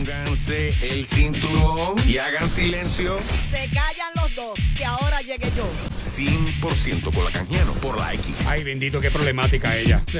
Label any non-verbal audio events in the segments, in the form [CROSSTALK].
Pónganse el cinturón y hagan silencio. Se callan los dos, que ahora llegue yo. 100% con la canjiano por la X. Ay, bendito, qué problemática ella. [LAUGHS]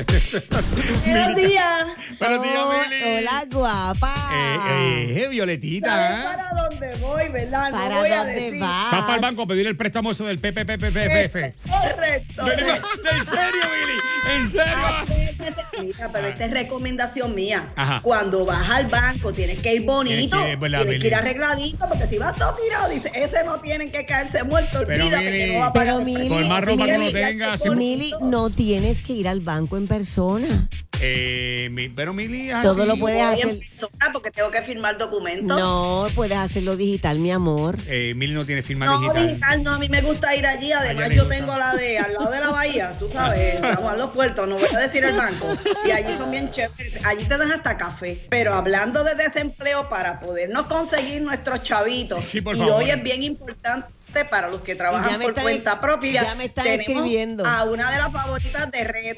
Buenos días. Buenos días, Oh, Mili. Hola, guapa. Eh, eh, ¿Sabes Violetita. para dónde voy, verdad? No ¿Para voy a dónde decir. vas? Va para el banco a pedir el préstamo eso del PPPPF. Correcto. ¿En serio, Mili? ¿En serio? [LAUGHS] Mira, pero esta es recomendación mía. Ajá. Cuando vas al banco tienes que ir bonito, Tienes que ir, ¿verdad, tienes que ir arregladito, porque si vas todo tirado, dice, ese no tienen que caerse muerto, Pero, olvídate Mili, que no va a pagar Pero, Mili. Por más ropa que Tienes uno que tenga, irte siempre- Mili, bonito. no tienes que ir al banco en persona. Eh, mi- pero Mili, Todo así. lo puedes Voy hacer. en persona porque tengo que firmar documentos. No, puedes hacerlo digital, mi amor. Eh, Mili no tiene firma No, digital. digital. no, a mí me gusta ir allí. Además, yo gusta. tengo la de al lado de la bahía, tú sabes, en San Juan Los Puertos, no voy a decir el banco. Y allí son bien chéveres. Allí te dan hasta café. Pero hablando de desempleo, para podernos conseguir nuestros chavitos, Sí, por y favor. hoy es bien importante para los que trabajan por están- cuenta propia. ya me están escribiendo. A una de las favoritas de red.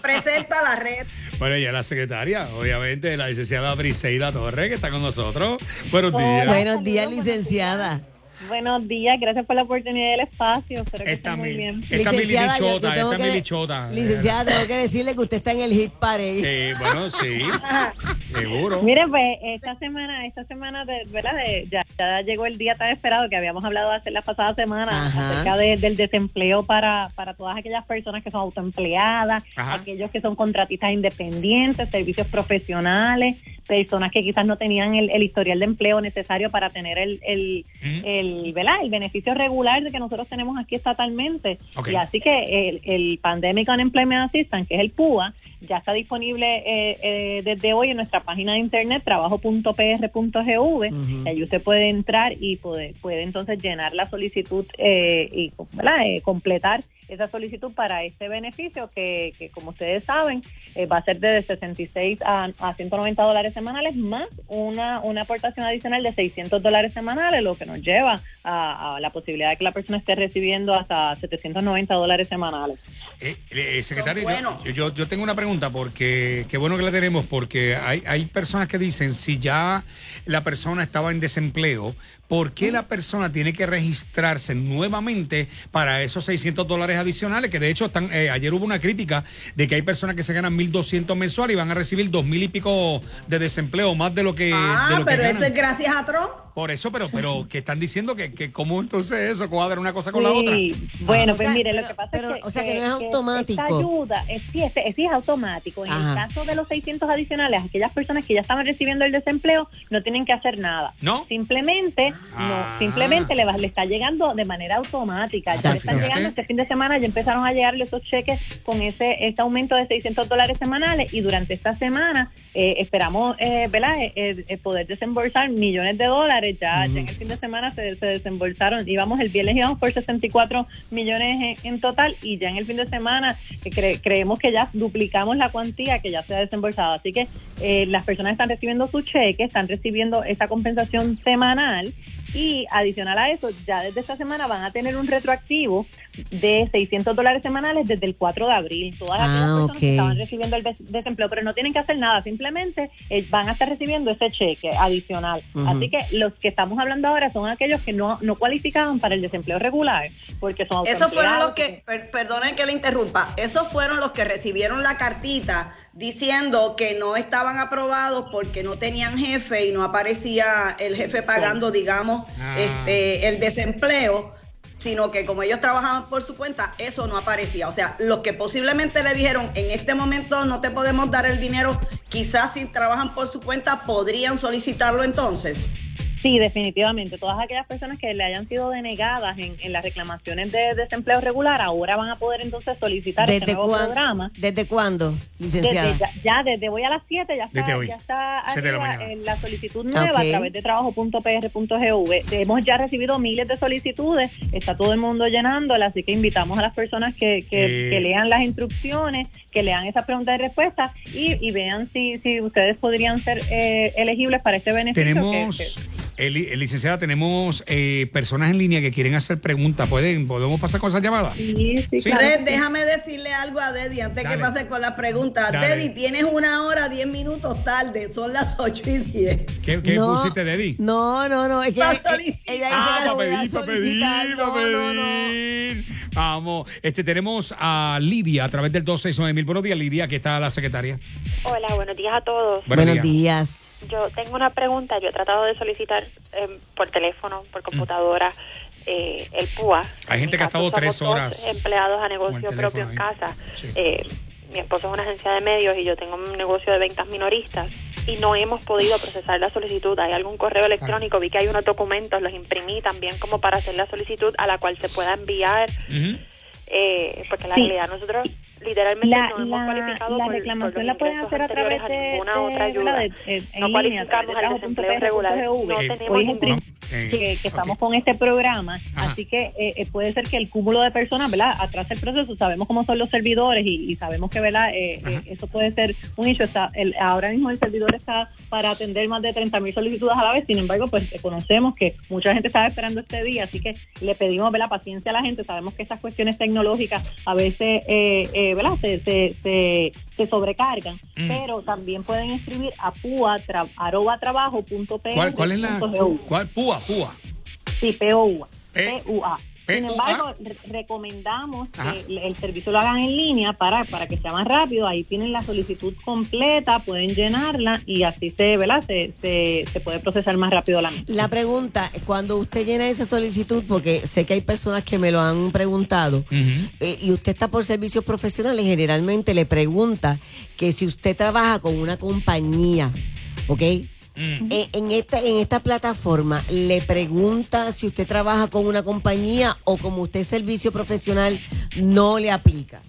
Presenta la red. Bueno, ella es la secretaria, obviamente, la licenciada Briseida Torres, que está con nosotros. Buenos días. Buenos días, licenciada. Buenos días, gracias por la oportunidad del espacio. Espero que estén muy bien. Esta Licenciada, yo- yo tengo esta que- Mili Chota. Licenciada, tengo que decirle que usted está en el hit parade. [LAUGHS] Eh, bueno, sí, [LAUGHS] seguro. Mire, pues esta semana, esta semana, de, ¿verdad? De- ya, ya llegó el día tan esperado que habíamos hablado hace la pasada semana Ajá. acerca de- del desempleo para, para todas aquellas personas que son autoempleadas, Ajá. aquellos que son contratistas independientes, servicios profesionales, personas que quizás no tenían el, el historial de empleo necesario para tener el, el, el, ¿verdad? el beneficio regular de que nosotros tenemos aquí estatalmente. Y así que el, el Pandemic Unemployment Assistance, que es el PUA, ya está disponible eh, eh, desde hoy en nuestra página de internet trabajo.pr.gov. Ujú. Y ahí usted puede entrar y puede, puede entonces llenar la solicitud eh, y ¿verdad? Eh, completar esa solicitud para este beneficio que, que como ustedes saben, eh, va a ser de 66 a, a 190 dólares semanales más una, una aportación adicional de 600 dólares semanales, lo que nos lleva a, a la posibilidad de que la persona esté recibiendo hasta 790 dólares semanales. Eh, eh, secretario, Son yo- buenos. yo, yo, yo tengo una pregunta porque qué bueno que la tenemos porque hay, hay personas que dicen si ya la persona estaba en desempleo, ¿por qué la persona tiene que registrarse nuevamente para esos 600 dólares adicionales? Que de hecho están, eh, ayer hubo una crítica de que hay personas que se ganan 1.200 mensuales y van a recibir 2.000 y pico de desempleo, más de lo que... de Ah, que pero ganan. eso es gracias a Trump. Por eso, pero, pero que están diciendo que, que cómo entonces eso cuadra una cosa con la Sí, otra. Bueno, O pues sea, mire, pero- lo que pasa pero, es que, o sea, que no es automático. Esta ayuda, es, sí, es, es- sí es automático. En Ajá. el caso de los 600 adicionales, aquellas personas que ya estaban recibiendo el desempleo no tienen que hacer nada. ¿No? Simplemente, Ah. no, simplemente le, va- le está llegando de manera automática. Ya le están llegando este fin de semana, ya empezaron a llegarle esos cheques con ese, ese aumento de 600 dólares semanales y durante esta semana eh, esperamos, eh, ¿verdad?, Eh, eh, eh, poder desembolsar millones de dólares. Ya, ya en el fin de semana se, se desembolsaron, íbamos el viernes íbamos por 64 millones en, en total. Y ya en el fin de semana eh, cre- creemos que ya duplicamos la cuantía que ya se ha desembolsado. Así que eh, las personas están recibiendo su cheque, están recibiendo esa compensación semanal y adicional a eso, ya desde esta semana van a tener un retroactivo de 600 dólares semanales desde el 4 de abril. Todas Ah, aquellas personas que estaban recibiendo el des- desempleo, pero no tienen que hacer nada, simplemente eh, van a estar recibiendo ese cheque adicional. Así que los que estamos hablando ahora son aquellos que no, no cualificaban para el desempleo regular, porque son Esos fueron los que, per- perdonen que le interrumpa, esos fueron los que recibieron la cartita diciendo que no estaban aprobados porque no tenían jefe y no aparecía el jefe pagando, digamos, Ah. este, el desempleo, sino que como ellos trabajaban por su cuenta, eso no aparecía. O sea, los que posiblemente le dijeron, en este momento no te podemos dar el dinero, quizás si trabajan por su cuenta podrían solicitarlo entonces. Sí, definitivamente. Todas aquellas personas que le hayan sido denegadas en, en las reclamaciones de desempleo regular ahora van a poder entonces solicitar este ¿Desde, nuevo cuán- programa. ¿Desde cuándo, licenciada? Desde, ya, ya desde hoy a las 7 ya está, Desde hoy, ya está la en la solicitud nueva a través de trabajo.pr.gov. Hemos ya recibido miles de solicitudes, está todo el mundo llenándola, así que invitamos a las personas que, que, Eh. que lean las instrucciones, que lean esas preguntas y respuestas y, y vean si, si ustedes podrían ser eh, elegibles para este beneficio. Tenemos, que- Eh, li- eh, licenciada, tenemos eh, personas en línea que quieren hacer preguntas. ¿Pueden, ¿Podemos pasar con esas llamadas? Sí, sí, Sí. claro. Déjame decirle algo a Deddy antes Dale. que pase con las preguntas. Dale. Deddy, tienes una hora, diez minutos tarde, son las ocho y diez. ¿Qué, qué No, pusiste, Deddy? No, no, no. Es que ella, ella Ah, para pedir, pedir, no, no. Vamos, este, tenemos a Lidia a través del 269 mil. Buenos días, Lidia, aquí está la secretaria. Hola, buenos días a todos. Buenos Buenos días. Yo tengo una pregunta. Yo he tratado de solicitar eh, por teléfono, por computadora, eh, el PUA. Mm. Hay En gente que ha estado tres horas empleados a negocio propio en casa. Sí. Eh, mi esposo es una agencia de medios y yo tengo un negocio de ventas minoristas y no hemos podido procesar la solicitud. Hay algún correo electrónico, vi que hay unos documentos, los imprimí también como para hacer la solicitud a la cual se pueda enviar. Eh, porque la Sí. realidad nosotros literalmente La, no hemos cualificado la por- por reclamación los la pueden hacer a través anteriores de, ninguna de- otra ayuda. de- eh, en no cualificamos al de desempleo regular. No Eh, tenemos Hoy es un ningún... prin- Eh, que, que estamos con este programa, Ajá. así que eh, eh, puede ser que el cúmulo de personas, ¿verdad? Atrás el proceso, sabemos cómo son los servidores y, y sabemos que, ¿verdad? Eh, eh, eso puede ser un hecho. Está, el, ahora mismo el servidor está para atender más de 30 mil solicitudes a la vez, sin embargo, pues conocemos que mucha gente estaba esperando este día, así que le pedimos, ¿verdad? Paciencia a la gente, sabemos que estas cuestiones tecnológicas a veces, eh, eh, ¿verdad? Se, se, se, se sobrecargan, Mm. pero también pueden escribir a pua, tra, arroba trabajo punto ¿Cuál, cuál es la. ¿Cuál? Púa, púa. Sí, POUA. P- PUA. Sin PUA. embargo, re- recomendamos Ajá. que el- servicio lo hagan en línea para, para que sea más rápido. Ahí tienen la solicitud completa, pueden llenarla y así se, ¿verdad? Se, se, se puede procesar más rápido la misma. La pregunta, cuando usted llena esa solicitud, porque sé que hay personas que me lo han preguntado, eh, y usted está por servicios profesionales, generalmente le pregunta que si usted trabaja con una compañía, ¿ok? Mm. Eh, en, esta, en esta plataforma le pregunta si usted trabaja con una compañía o como usted servicio profesional, no le aplica.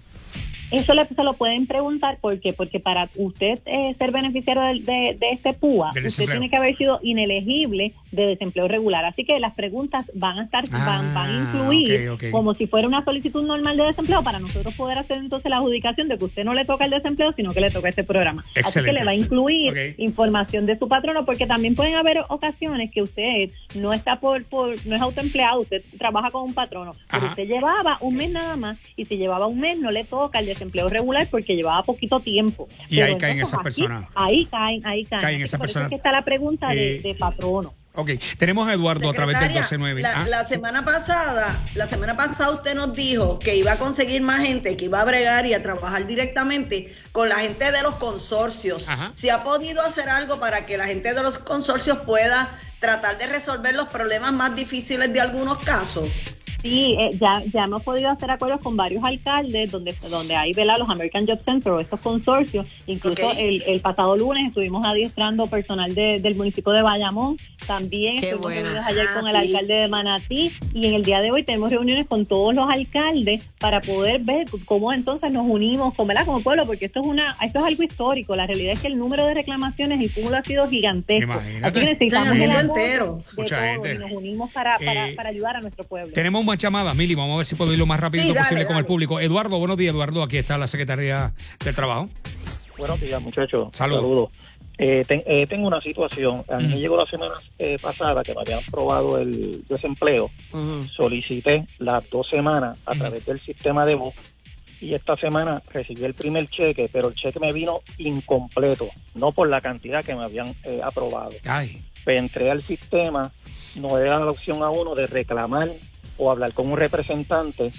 Eso le, se lo pueden preguntar porque porque para usted eh, ser beneficiario de, de- de este PUA, Del usted tiene que haber sido inelegible de desempleo regular. Así que las preguntas van a estar van, van a Ah, incluir como si fuera una solicitud normal de desempleo para nosotros poder hacer entonces la adjudicación de que usted no le toca el desempleo, sino que le toca este programa. Así que Excelente. le va a incluir información de su patrono porque también pueden haber ocasiones que usted no está por, por no es autoempleado, usted trabaja con un patrono, pero usted llevaba un mes nada más y si llevaba un mes no le toca el desempleo regular porque llevaba poquito tiempo. Y Pero ahí caen esas aquí- personas. Ahí caen, ahí caen. Caen esas por eso personas. es que está la pregunta de, Eh, de patrono. Ok, tenemos a Eduardo a través del Secretaria, 129. La, Ah, la semana pasada, la semana pasada usted nos dijo que iba a conseguir más gente, que iba a bregar y a trabajar directamente con la gente de los consorcios. Ajá. ¿Se ha podido hacer algo para que la gente de los consorcios pueda tratar de resolver los problemas más difíciles de algunos casos? Sí, eh, ya, ya hemos podido hacer acuerdos con varios alcaldes donde, donde hay ¿verdad? los American Job Center o estos consorcios. Incluso el, el pasado lunes estuvimos adiestrando personal de- del municipio de Bayamón. También Qué estuvimos bueno. reunidos ayer Ah, con el sí. alcalde de Manatí y en el día de hoy tenemos reuniones con todos los alcaldes para poder ver cómo entonces nos unimos con, ¿verdad? como pueblo, porque esto es una esto es algo histórico. La realidad es que el número de reclamaciones, el cúmulo ha sido gigantesco. Imagínate. Así que necesitamos el el entero. de Mucha todos gente. y nos unimos para, para, Eh, para ayudar a nuestro pueblo. Tenemos más llamadas, Mili. Vamos a ver si puedo ir lo más rápido Sí, dale, posible con el público. Eduardo, buenos días, Eduardo. Aquí está la Secretaría del Trabajo. Buenos días, muchachos. Saludos. Eh, ten- eh, tengo una situación. A mí me Mm. llegó la semana eh, pasada que me habían probado el desempleo. Solicité las dos semanas a Ujú. través del sistema de voz y esta semana recibí el primer cheque, pero el cheque me vino incompleto, no por la cantidad que me habían eh, aprobado. Ay, Pues entré al sistema, no era la opción a uno de reclamar o hablar con un representante.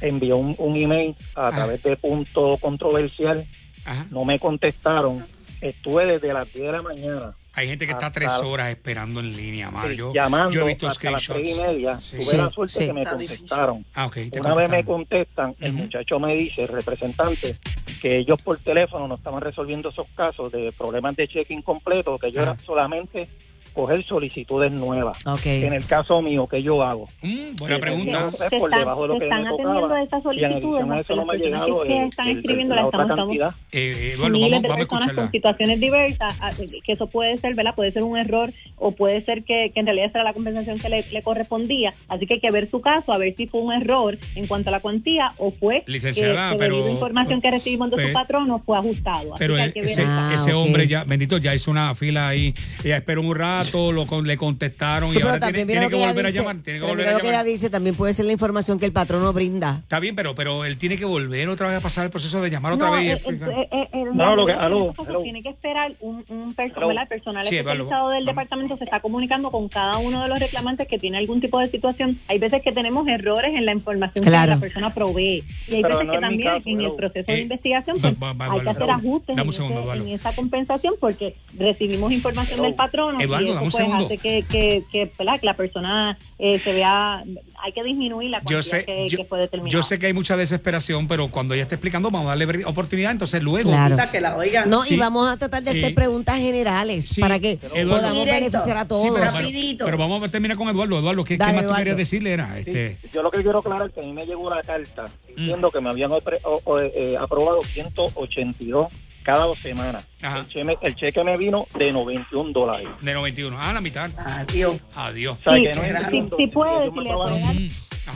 Envió un, un email a Ah. través de punto controversial ajá. no me contestaron. Estuve desde las 10 de la mañana Hay gente que está tres horas esperando en línea, Mar. sí, Yo, llamando yo he visto hasta las tres y media. Sí. Tuve Sí, la suerte sí. que me contestaron. Ah, Una vez me contestan, el muchacho me dice, el representante, que ellos por teléfono no estaban resolviendo esos casos de problemas de cheque incompleto, que yo era solamente coger solicitudes nuevas. Ok. En el caso mío, ¿qué yo hago? Mm, buena Sí, pregunta. Se están- de atendiendo tocaba. esas Y solicitudes, a eso no me ha llegado que el- están escribiendo la estamos- cantidad. Eh, Eduardo, miles vamos, a escucharla. con situaciones diversas, ah, que eso puede ser, ¿verdad? Puede ser un error o puede ser que, que en realidad será la compensación que le, le correspondía. Así que hay que ver su caso, a ver si fue un error en cuanto a la cuantía o fue Licenciada, que, que pero- debido a información que recibimos de pe- su patrón no fue ajustado. Así Pero que hay e- que ver ese. Ah, hombre ya, bendito, ya hizo una fila ahí. Ella esperó un rato. Contrato, lo con- le contestaron Sí, y ahora tiene, tiene lo que ella volver a dice, llamar. Tiene que pero volver a lo que ella llamar. dice, también puede ser la información que el patrón no brinda. Está bien, pero, pero él tiene que volver otra vez a pasar el proceso de llamar otra No, vez y eh, explicar. eh, eh, eh, No, lo que- aló, aló. Tiene que esperar un, un perso- Aló. ¿verdad? El personal Sí, especializado del vamos. departamento se está comunicando con cada uno de los reclamantes que tiene algún tipo de situación. Hay veces que tenemos errores en la información Claro. que la persona provee. Y hay Pero veces no que también caso, en el proceso Eh, de investigación pues, va- va, hay que hacer ajustes en, un segundo, ese- Eduardo. en esa compensación porque recibimos información del patrono Eduardo, y dame un segundo. hace que, que, que, ¿verdad? que la persona eh, se vea, hay que disminuir la Yo cantidad sé, que, yo, que fue yo sé que hay mucha desesperación, pero cuando ella esté explicando, vamos a darle oportunidad. Entonces, luego. Claro. Que la oigan. No, Sí. y vamos a tratar de hacer Eh, preguntas generales sí, para que Eduardo. podamos Directo. beneficiar a Sí, todos. pero, pero- Rapidito. pero vamos a terminar con Eduardo. Eduardo, ¿qué, qué Dale, más tú Eduardo. querías decirle? Era, Sí, este, Yo lo que quiero aclarar es que a mí me llegó una carta Mm. diciendo que me habían o- o, eh, aprobado 182 cada dos semanas. Ajá. El cheque, el cheque me vino de 91 dólares. de 91. Ah, la mitad. Adiós. Adiós. O sea, Sí, que no sí, sí puede, si le puede dar.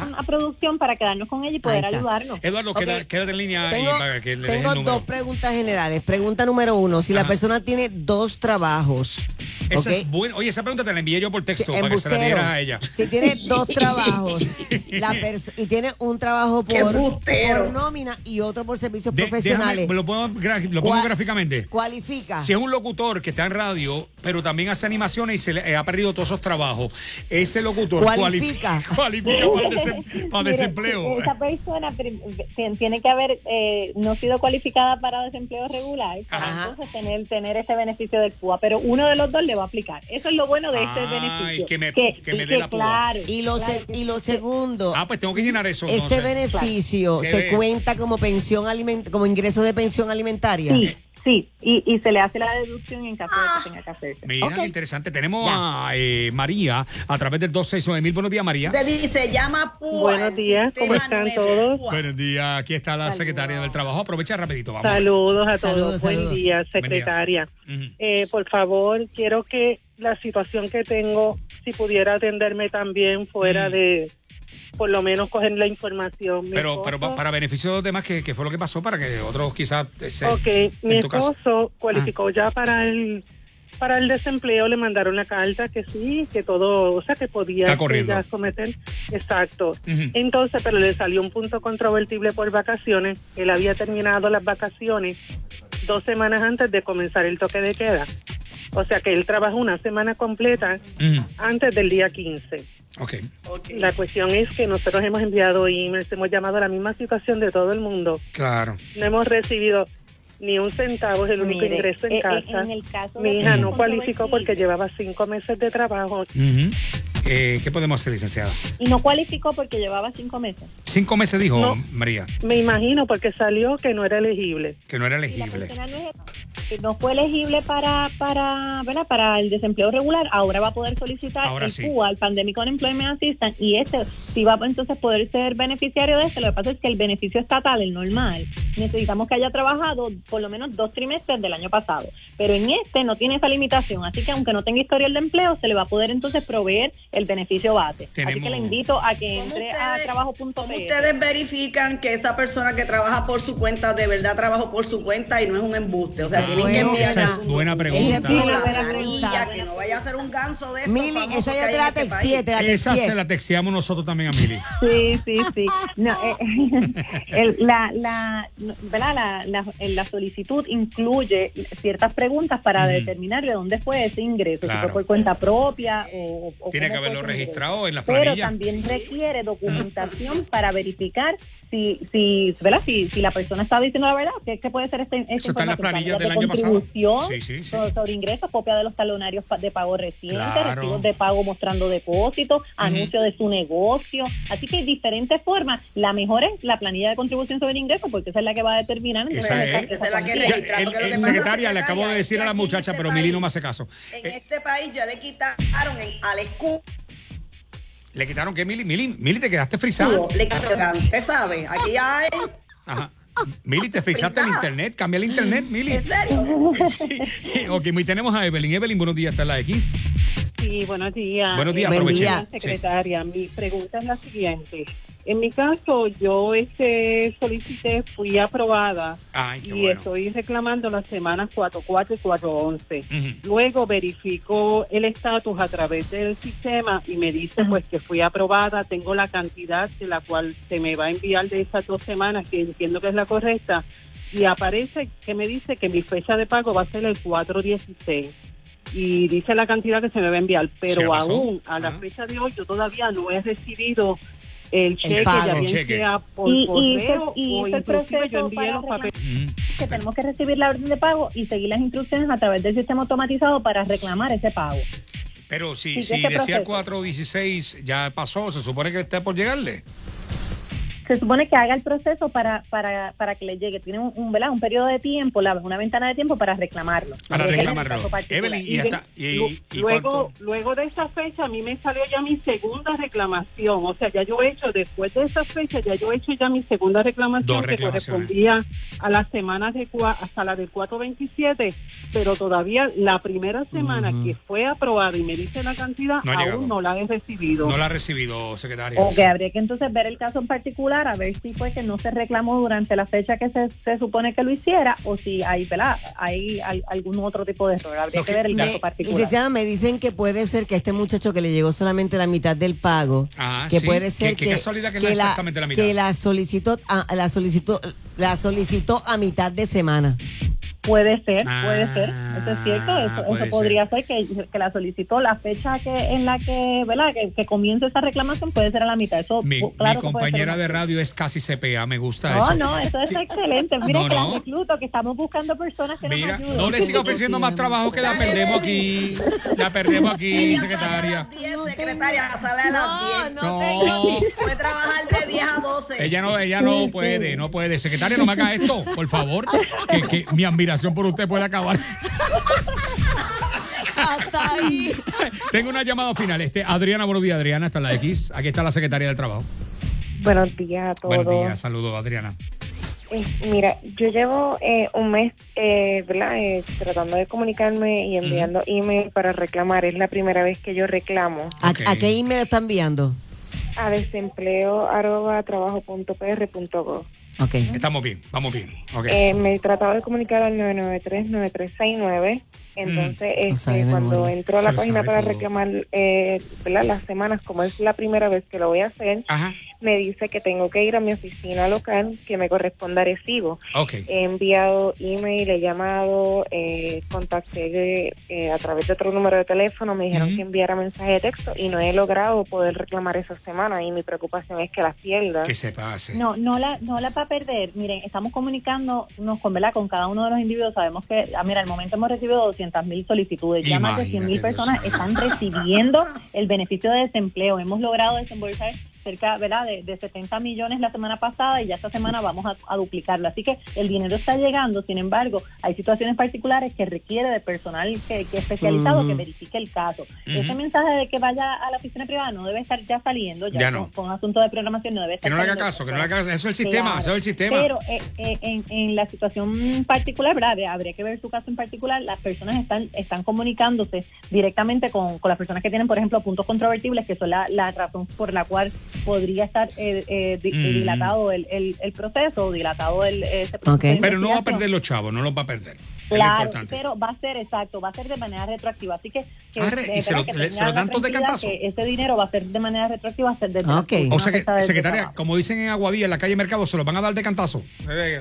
A producción para quedarnos con ella y poder ayudarnos. Eduardo, queda- quédate en línea Tengo, y para que le tengo el número. dos preguntas generales. Pregunta número uno, si la persona tiene dos trabajos. Esa ¿ok? es buena. Oye, esa pregunta te la envié yo por texto para que se la embustero. diera a ella. Si tiene [LAUGHS] dos trabajos la y tiene un trabajo por, nómina y otro por servicios De- profesionales, déjame, lo pongo, lo pongo ¿cuál- gráficamente. ¿cualifica? Si es un locutor que está en radio, pero también hace animaciones y se le eh, ha perdido todos esos trabajos, ese locutor Cualifica. cualifica, [LAUGHS] cualifica para, desem- para [LAUGHS] Mire, desempleo. Esa persona tiene que haber eh, no sido cualificada para desempleo regular para Ajá. entonces tener tener ese beneficio del PUA, pero uno de los dos le va a aplicar. Eso es lo bueno de este beneficio. que me- que me y dé la PUA. claro, Y lo, claro se- y lo segundo, Ah, pues tengo que llenar eso. este beneficio Claro. se cuenta como pensión aliment como ingreso de pensión alimentaria. Sí, sí, y, y se le hace la deducción en caso de que tenga que hacerse. Mira, Ok. qué interesante. Tenemos Ya. a eh, María a través del 269 mil. Buenos días, María. Te dice, llama PUA. Buenos días, ¿cómo están todos? Buenos días. Aquí está la secretaria del trabajo. Aprovecha rapidito. Vamos. Saludos a Saludos, todos. Buen saludos. día, Buen día. secretaria. Eh, por favor, quiero que la situación que tengo, si pudiera atenderme también fuera Mm. de, por lo menos coger la información. Mi Pero, pero para beneficio de los demás, ¿qué, qué fue lo que pasó para que otros quizás eh, se, Ok, mi caso? esposo cualificó ya para el para el desempleo, le mandaron la carta que sí, que todo, o sea, que podía ya someter. Exacto. Entonces, pero le salió un punto controvertible por vacaciones. Él había terminado las vacaciones dos semanas antes de comenzar el toque de queda. O sea que él trabajó una semana completa antes del día 15. Ok. La cuestión es que nosotros hemos enviado emails, hemos llamado a la misma situación de todo el mundo. Claro. No hemos recibido ni un centavo, es el único Mire, ingreso en eh, eh, casa. en el caso Mi hija no cualificó porque llevaba cinco meses de trabajo. Eh, ¿Qué podemos hacer, licenciada? Y no cualificó porque llevaba cinco meses. Cinco meses dijo No. María, Me imagino porque salió que no era elegible. que no era Y la elegible. No, fue elegible para para ¿verdad? para el desempleo regular, ahora va a poder solicitar Ahora el sí. PUA, el Pandemic Unemployment Assistance, y este sí va a entonces poder ser beneficiario de este. Lo que pasa es que el beneficio estatal, el normal, necesitamos que haya trabajado por lo menos dos trimestres del año pasado. Pero en este no tiene esa limitación, así que aunque no tenga historial de empleo, se le va a poder entonces proveer el beneficio base. Así que le invito a que ¿Cómo entre a ustedes- trabajo.pr. ¿Cómo ustedes verifican que esa persona que trabaja por su cuenta de verdad trabajó por su cuenta y no es un embuste? O sea, Ah, tienen que enviar esa es buena pregunta. Esa es la buena planilla, pregunta. que no vaya a ser un ganso de estos Mili, famosos esa ya te la este texté, país. te la Esa se la texteamos nosotros también a Mili. [LAUGHS] Sí, sí, sí. No, eh, [LAUGHS] el- la, la, no, ¿verdad? La, la, en la solicitud incluye ciertas preguntas para determinar de dónde fue ese ingreso, Claro. si fue por cuenta propia o... o Tiene que haberlo registrado en las Pero planillas. también requiere documentación para verificar si, si, ¿verdad? Si, si la persona está diciendo la verdad, que, que puede ser este, esta Eso está en las información? planillas del de año pasado. contribución Sí, sí, sí. Sobre, sobre ingresos, copia de los talonarios de pago recientes, Claro. recibos de pago mostrando depósitos, anuncio de su negocio. Así que hay diferentes formas. La mejor es la planilla de contribución sobre ingresos, porque esa es la que va a determinar. Esa es. Esa es la que registra, el- el secretaria, le acabo de decir a la muchacha, este pero Mili no país- me hace caso. En Eh, este país ya le quitaron en, al escudo, ¿Le quitaron qué, Mili? Mili, Mili, te quedaste frisada. le quitaron, usted sabe, aquí hay, Ajá. Mili, te frisaste el internet. Cambia el internet, Mili. ¿en serio? Sí. [LAUGHS] Ok, y tenemos a Evelyn. Evelyn, buenos días, está en la X. Sí, buenos días. Buenos días, Buen aprovechen. día. Sí. Secretaria, mi pregunta es la siguiente. En mi caso, yo este solicité, fui aprobada Ay, y bueno. estoy reclamando las semanas 44 y 411. Ujú. Luego verifico el estatus a través del sistema y me dice pues que fui aprobada, tengo la cantidad de la cual se me va a enviar de esas dos semanas, que entiendo que es la correcta, y aparece que me dice que mi fecha de pago va a ser el 416 y dice la cantidad que se me va a enviar, ¿Se pero aún a la fecha de hoy yo todavía no he recibido el cheque, pago. ya El bien cheque. sea por Y- y correo y o ese inclusive yo proceso envié los papeles. Ujú. que tenemos que recibir la orden de pago y seguir las instrucciones a través del sistema automatizado para reclamar ese pago. Pero si, Sí, si ese decía el proceso. 416 ya pasó, se supone que esté por llegarle. Se supone que haga el proceso para, para, para que le llegue. Tiene un, un, ¿verdad? un periodo de tiempo, la- una ventana de tiempo para reclamarlo. Para reclamarlo. Evelyn, y hasta- y- y luego, luego de esa fecha a mí me salió ya mi segunda reclamación. O sea, ya yo he hecho, después de esa fecha, ya yo he hecho ya mi segunda reclamación que correspondía a las semanas de cua- hasta la del 427, pero todavía la primera semana que fue aprobada y me dice la cantidad, No llegado. aún no la he recibido. No la ha recibido, secretaria. O que habría que entonces ver el caso en particular, a ver si fue que no se reclamó durante la fecha que se, se supone que lo hiciera o si hay, ¿verdad? hay al- algún otro tipo de error. Habría que que ver el Me- caso particular. licenciada, me dicen que puede ser que este muchacho que le llegó solamente la mitad del pago, Ah, que sí. puede ser qué que, la mitad. que la solicitó, a, la solicitó, la solicitó a mitad de semana. Puede ser, Ah, puede ser, eso es cierto, eso, puede eso podría ser que, que la solicitó la fecha que en la que, ¿verdad? Que, que comience esa reclamación puede ser a la mitad. Eso, Mi, pu- claro mi ser compañera de radio es casi CPA, me gusta No, eso. no, eso es excelente. [LAUGHS] Mira No, que no. recluto, que estamos buscando personas que Mira, nos ayuden. no le siga ofreciendo más trabajo que la perdemos aquí. La perdemos aquí, secretaria. las 10, secretaria, sale a las 10. no, No. tengo ni- Puede trabajar de 10 a 12. Ella no, ella no puede, no puede. Secretaria, no me haga esto, por favor. [LAUGHS] Que, que mi admiración por usted puede acabar. Hasta ahí. Tengo una llamada final. Este, Adriana, buenos días, Adriana, está la X. Aquí está la secretaria del trabajo. Buenos días a todos. Buenos días, saludos, Adriana. Eh, mira, yo llevo eh, un mes eh, ¿verdad? Eh, tratando de comunicarme y enviando email para reclamar. Es la primera vez que yo reclamo ¿A, Ok. a qué email está enviando? a desempleo arroba trabajo punto PR punto gov. Ok. Estamos bien, vamos bien. Ok. Eh, me he tratado de comunicar al 993-9369. Entonces, No sabe este, cuando entro a la página para todo. reclamar eh, las semanas, como es la primera vez que lo voy a hacer, Ajá. Me dice que tengo que ir a mi oficina local que me corresponde a recibo. Ok. He enviado email, he llamado, eh, contacté eh, a través de otro número de teléfono, me dijeron que enviara mensaje de texto y no he logrado poder reclamar esa semana y mi preocupación es que las pierda. Que se pase. No, no la, no la va a perder. Miren, estamos comunicándonos con, ¿verdad? con cada uno de los individuos. Sabemos que, ah, mira, al momento hemos recibido 200 mil solicitudes. Ya más de 100 mil personas están recibiendo el beneficio de desempleo. Hemos logrado desembolsar cerca, ¿verdad? De, de 70 millones la semana pasada y ya esta semana vamos a, a duplicarlo. Así que el dinero está llegando. Sin embargo, hay situaciones particulares que requiere de personal que, que especializado que verifique el caso. Ese mensaje de que vaya a la oficina privada no debe estar ya saliendo. Ya, Ya con, no. con asunto de programación no debe estar Que no le haga caso, que no le haga caso. Eso es el sistema, Claro. eso es el sistema. Pero eh, eh, en, en la situación particular, ¿verdad? Habría- Habría que ver su caso en particular. Las personas están están comunicándose directamente con, con las personas que tienen, por ejemplo, puntos controvertibles, que son la, la razón por la cual podría estar eh, eh, di- Mm. dilatado el, el, el proceso, o dilatado el, ese proceso. Pero no va a perder los chavos, no los va a perder. Lo Claro, pero va a ser exacto, va a ser de manera retroactiva. Así que, que, re- de y se lo- que le- se lo dan todo de cantazo. que Ese dinero va a ser de manera retroactiva, va a ser de Ah, ok. O sea que, de- secretaria, como dicen en Aguadilla, en la calle Mercado, se los van a dar de cantazo.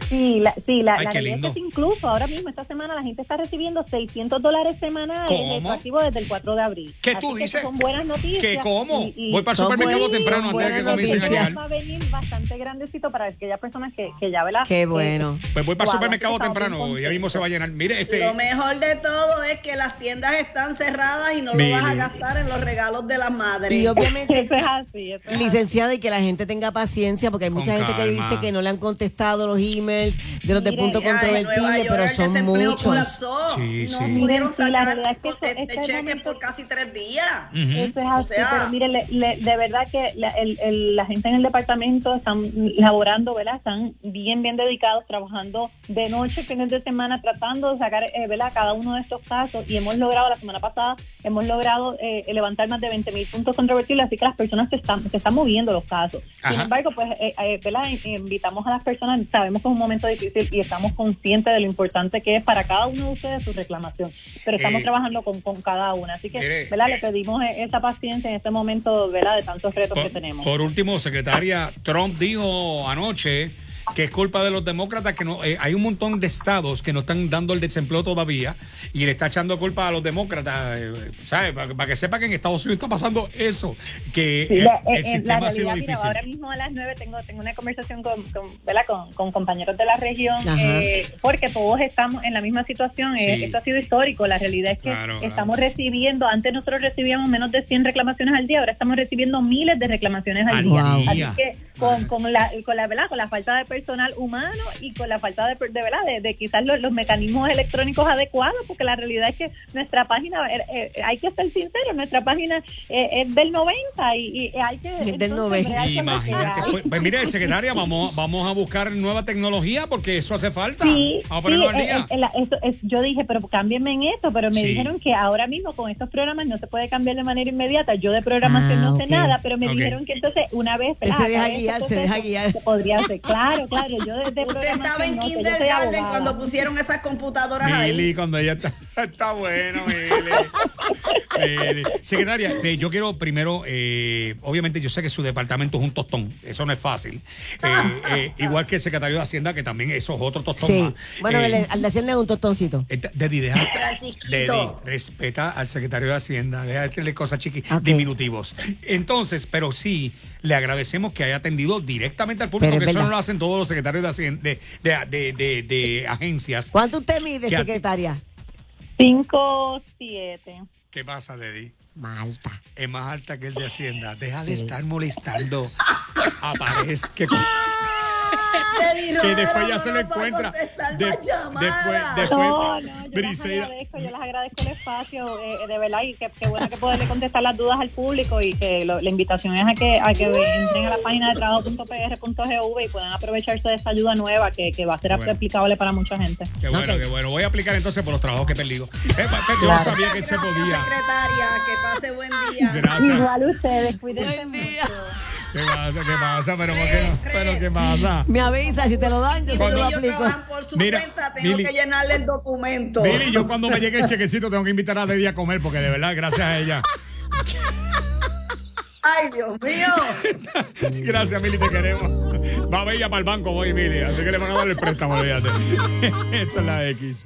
Sí, la, sí, la, Ay, la qué realidad lindo. es que incluso ahora mismo, esta semana, la gente está recibiendo 600 dólares semanales ¿Cómo? retroactivos desde el 4 de abril. ¿Qué Así tú que dices? Son buenas noticias. ¿Qué cómo? Y- y- Voy para el supermercado buenas- temprano antes de que comiencen a llegar. va a venir bastante grandecito para aquellas personas que, que ya, ¿verdad? Qué bueno. Pues voy para el supermercado temprano, ya mismo se va a llenar. Mire, este. Lo mejor de todo es que las tiendas están cerradas y no Mire. lo vas a gastar en los regalos de las madres. Y obviamente, [LAUGHS] Eso es así, eso es así. licenciada, y que la gente tenga paciencia, porque hay mucha Con gente que dice que no le han contestado los emails de los de Mire, punto controvertible, York pero son muchos. colapsó. Sí, no sí. pudieron Sí, la sacar realidad es que este, este- cheque momento- por casi tres días. Ujú. Eso es así, sea- pero mire, le- le- de verdad que la, el- el- la gente en el departamento están laborando, ¿verdad? Están bien, bien dedicados, trabajando de noche, fines de semana, tratando sacar, eh, ¿verdad? Cada uno de estos casos y hemos logrado, la semana pasada, hemos logrado eh, levantar más de 20 mil puntos controvertibles, así que las personas se están, se están moviendo los casos. Sin embargo, pues, eh, eh, ¿verdad? Invitamos a las personas, sabemos que es un momento difícil y estamos conscientes de lo importante que es para cada uno de ustedes su reclamación, pero estamos trabajando con, con cada una. Así que, ¿verdad? Le pedimos esa paciencia en este momento, ¿verdad? De tantos retos que tenemos. Por último, secretaria, Trump dijo anoche que es culpa de los demócratas, que no eh, hay un montón de estados que no están dando el desempleo todavía y le está echando culpa a los demócratas, eh, ¿sabes? Para, para que sepa que en Estados Unidos está pasando eso, que Sí, el, la, el eh, sistema la ha sido realidad, mira, difícil. ahora mismo a las 9 tengo, tengo una conversación con, con, ¿verdad? con, con compañeros de la región, eh, porque todos estamos en la misma situación. eh, Sí. esto ha sido histórico. La realidad es que Claro, claro. estamos recibiendo, antes nosotros recibíamos menos de 100 reclamaciones al día, ahora estamos recibiendo miles de reclamaciones al, Al día. día. Así que con, con, la, con, la, ¿verdad? con la falta de personal humano y con la falta de, de, ¿verdad? de, de quizás los, los mecanismos electrónicos adecuados, porque la realidad es que nuestra página, eh, eh, hay que ser sincero, nuestra página eh, es del 90 y, y hay que... del entonces, 90. bregar con lo que Imagínate. Pues, pues mire, secretaria, vamos, vamos a buscar nueva tecnología porque eso hace falta. Sí, vamos a sí, al eso es- yo dije, pero cámbienme en esto, pero me Sí. dijeron que ahora mismo con estos programas no se puede cambiar de manera inmediata. Yo de programación Ah, no sé ok. nada, pero me dijeron que entonces una vez... Se ¿verdad? deja guiar, se deja guiar. se podría hacer. Claro, claro, yo desde Usted estaba en no kindergarten cuando pusieron esas computadoras Mili, ahí. cuando ella está, [LAUGHS] está bueno, Mili. Mili. Secretaria, yo quiero primero, eh, obviamente yo sé que su departamento es un tostón, eso no es fácil. Eh, eh, igual que el secretario de Hacienda, que también eso es otro tostón Sí. más. Bueno, Eh, el- al de Hacienda es un tostoncito. Dedi, deja. Dedi, respeta al secretario de Hacienda, deja de decirle cosas chiquitas, diminutivos. Entonces, pero sí, le agradecemos que haya atendido directamente al público, Pero es que eso no lo hacen todos los secretarios de, Hacienda, de, de, de- de- de agencias. ¿Cuánto usted mide, ¿Qué- secretaria? 5, 7. ¿Qué pasa, Dedi? Malta. es más alta que el de Hacienda. Deja de estar molestando a paredes [LAUGHS] que, después ya se a encuentra. De- después, después, No, no, yo les Briseida- agradezco, yo les agradezco el espacio, eh, de verdad, y que, que bueno que poderle contestar las dudas al público y que lo- la invitación es a que, a que entren a la página de trabajo.pr.gov y puedan aprovecharse de esta ayuda nueva que, que va a ser Bueno. aplicable para mucha gente. Qué bueno, Ok. qué bueno. Voy a aplicar entonces por los trabajos que he perdido. Eh, yo Claro. sabía que él se podía. secretaria. Que pase buen día. Gracias. Igual ustedes, cuídense Buen día. mucho. ¿Qué pasa? ¿Qué pasa? ¿Pero por qué no? ¿Pero qué pasa? Me avisa, si te lo dan, yo se si lo ellos aplico. trabajan por su Mira, cuenta, tengo Mili- que llenarle el documento. Mili, yo cuando me llegue el chequecito tengo que invitar a Dedi a comer porque de verdad, gracias a ella. Ay, Dios mío. [LAUGHS] Gracias, Mili, te queremos. Va a ver ella para el banco hoy, Mili. Así que le van a dar el préstamo, olvídate. [LAUGHS] Esta es la X.